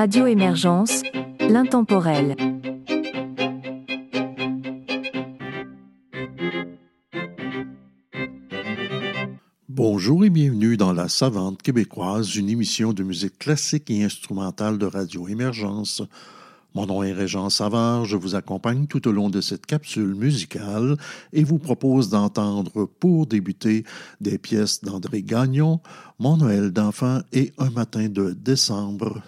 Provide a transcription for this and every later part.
Radio Émergence, l'intemporel. Bonjour et bienvenue dans La Savante québécoise, une émission de musique classique et instrumentale de Radio Émergence. Mon nom est Régent Savard, je vous accompagne tout au long de cette capsule musicale et vous propose d'entendre pour débuter des pièces d'André Gagnon, Mon Noël d'enfant et Un matin de décembre.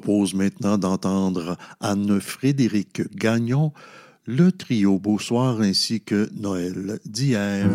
Propose maintenant d'entendre Anne-Frédéric Gagnon, le trio Beau Soir ainsi que Noël d'hier.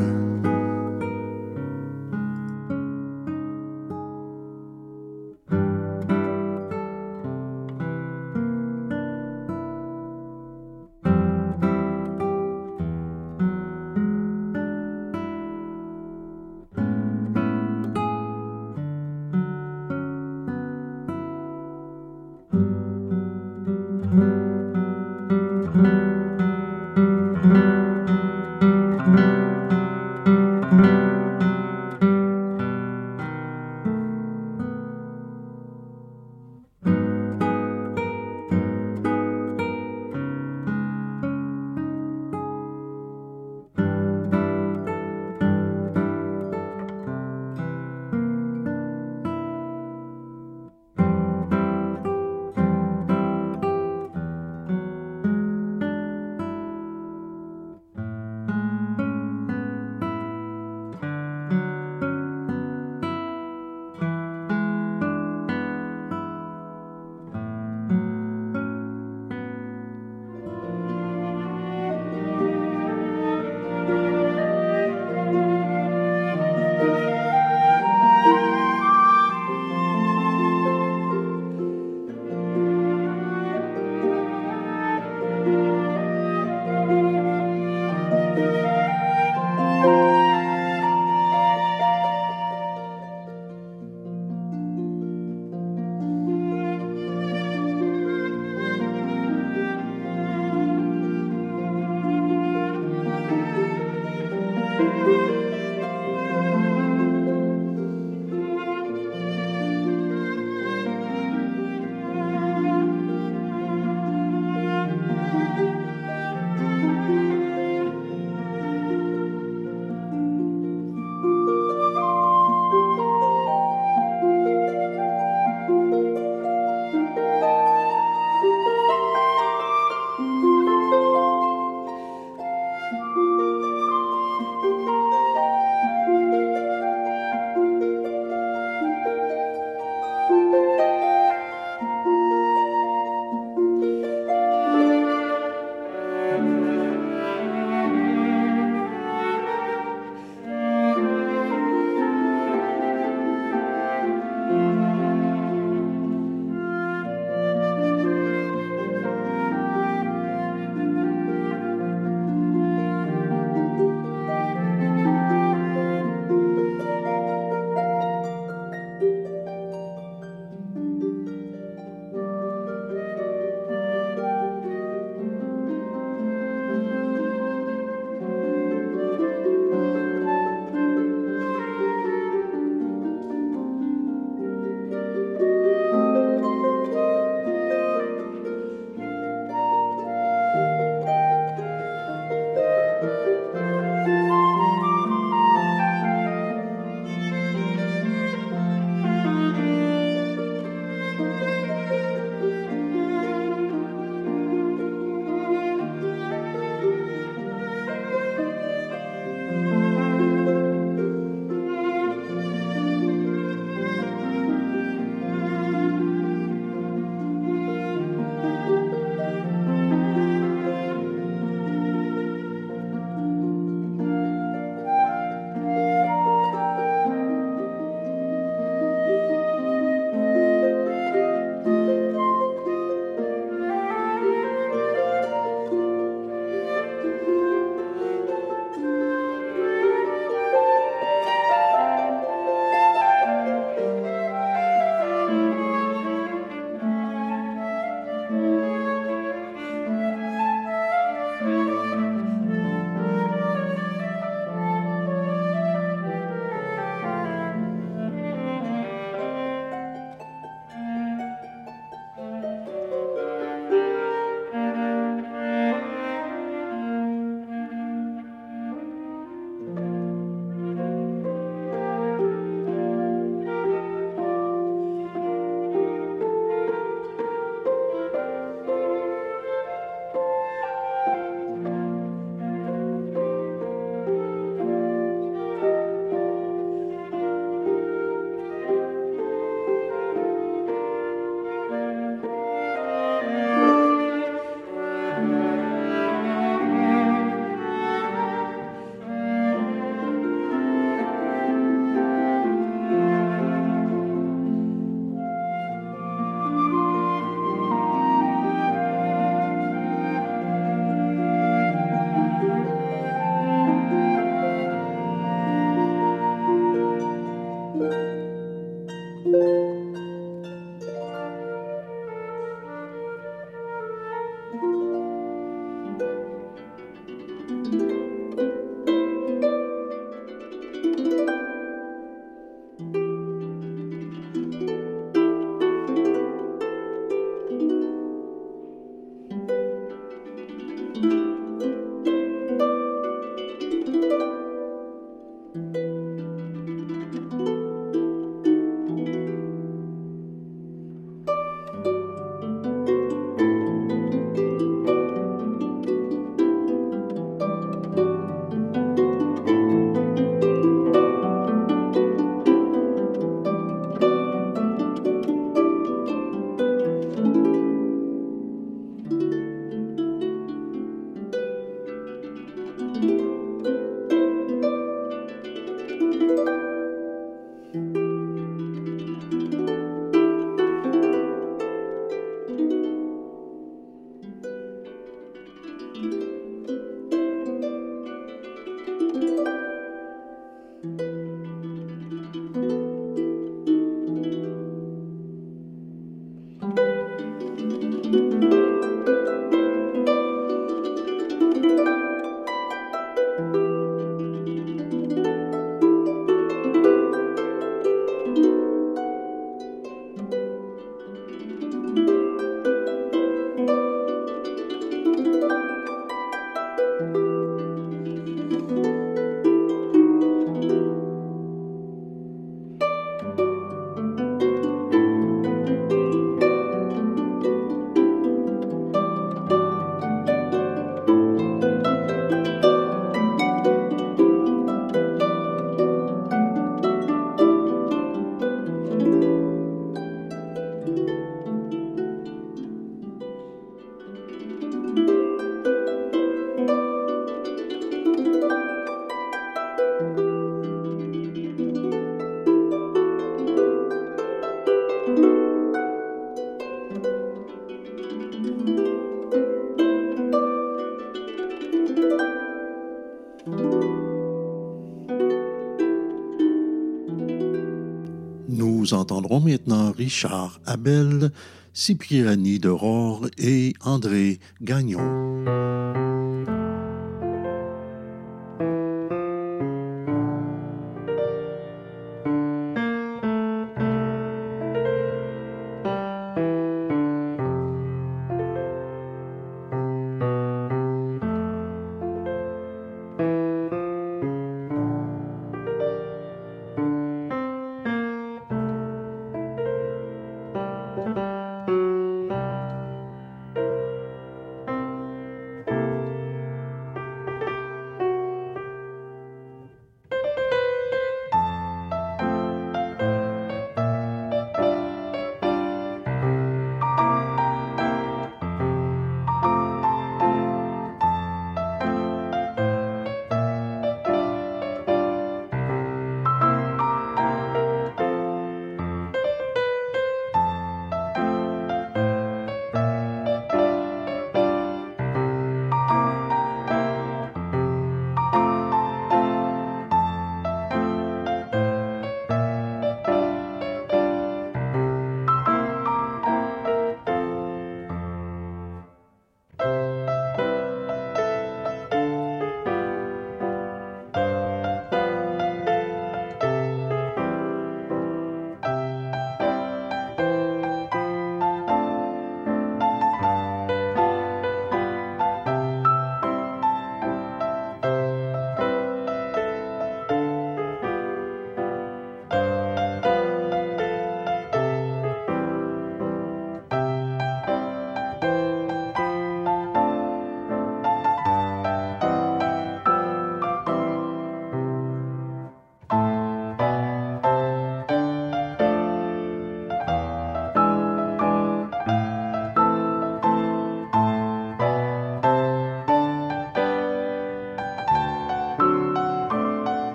Maintenant Richard Abel, Cipriani de Rore et André Gagnon.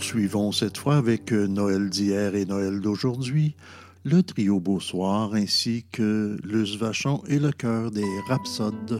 Poursuivons cette fois avec Noël d'hier et Noël d'aujourd'hui, le trio Beausoir ainsi que Luce Vachon et le chœur des Rhapsodes.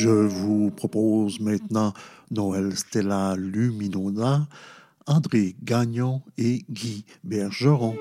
Je vous propose maintenant Noël Stella Luminona, André Gagnon et Guy Bergeron.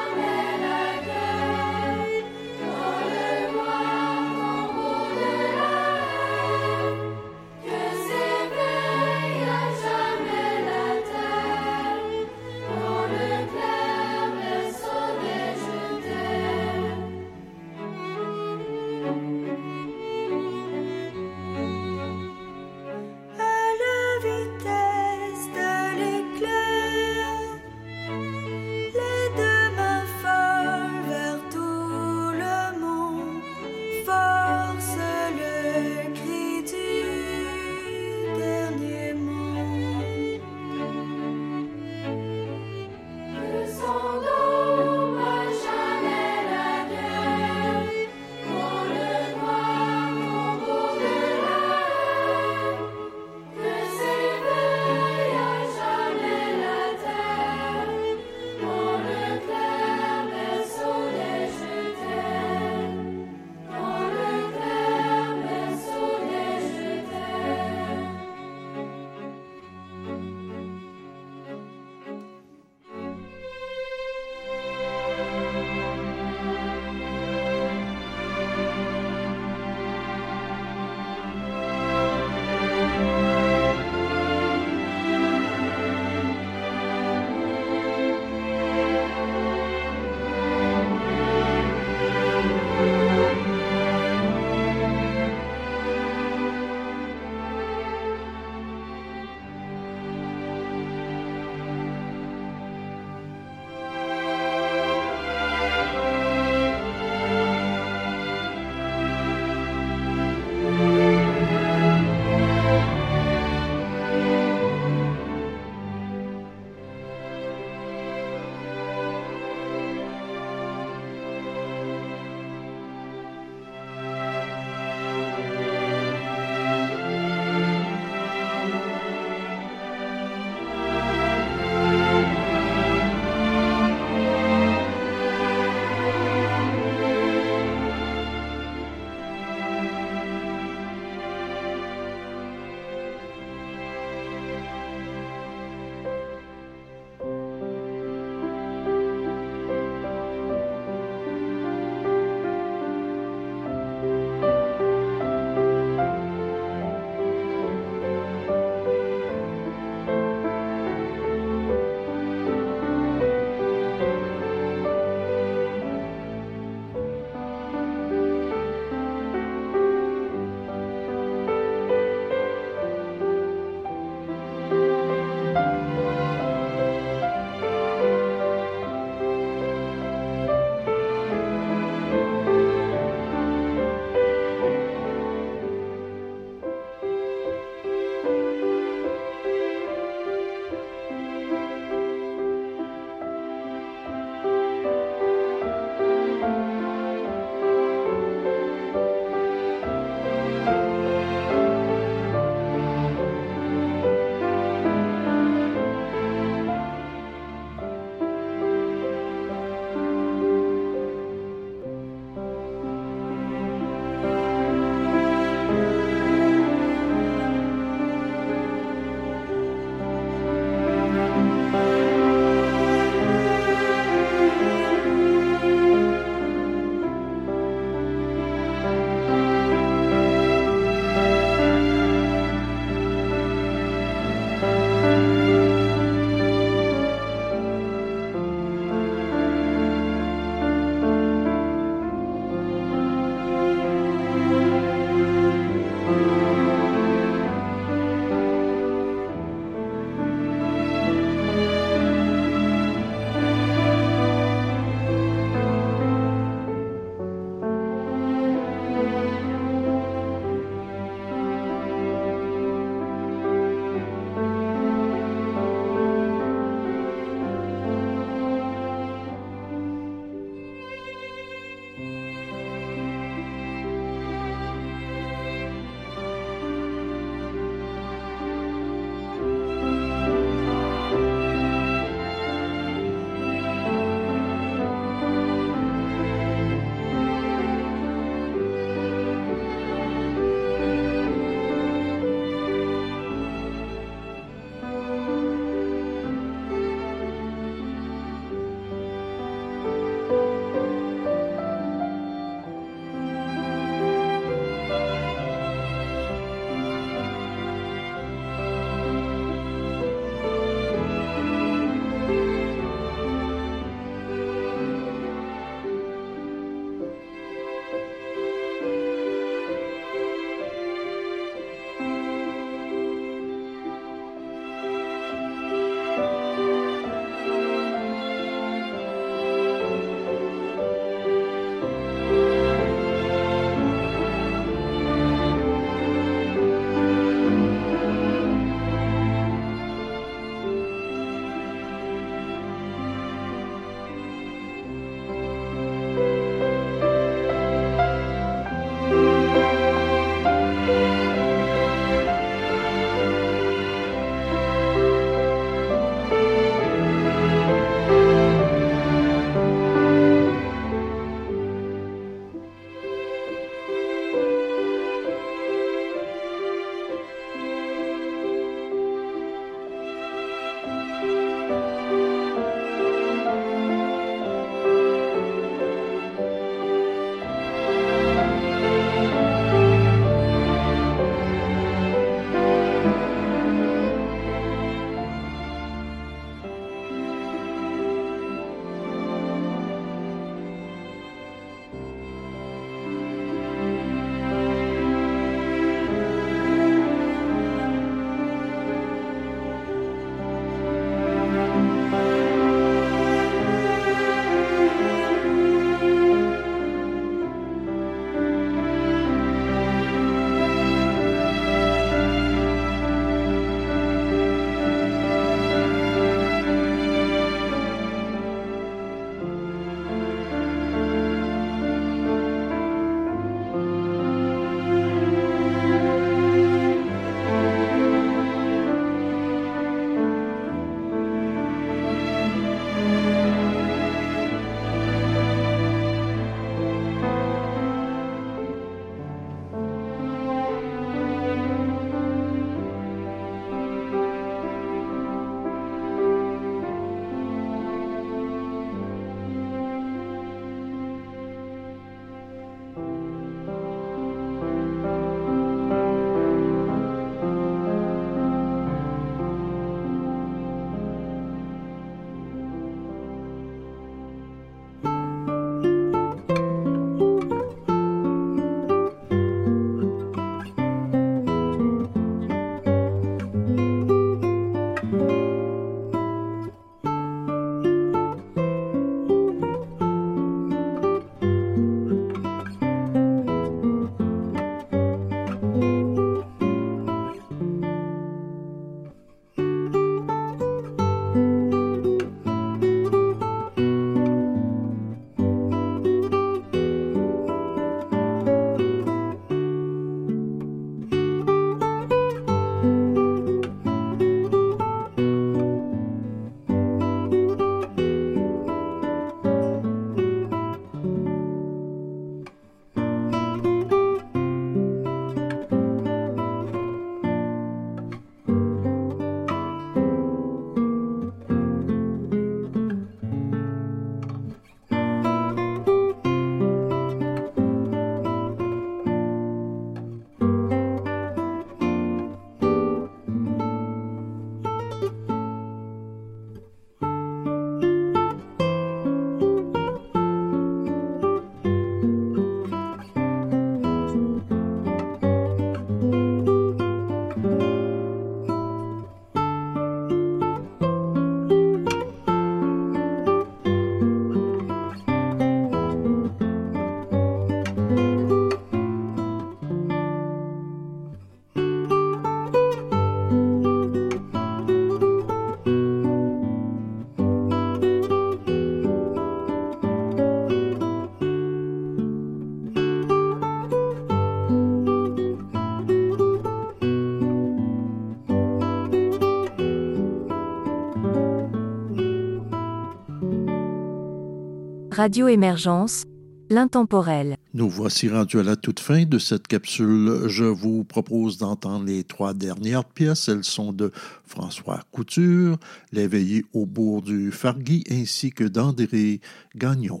Radio Émergence, l'intemporel. Nous voici rendus à la toute fin de cette capsule. Je vous propose d'entendre les trois dernières pièces. Elles sont de François Couture, L'éveillé au bourg du Fargui ainsi que d'André Gagnon.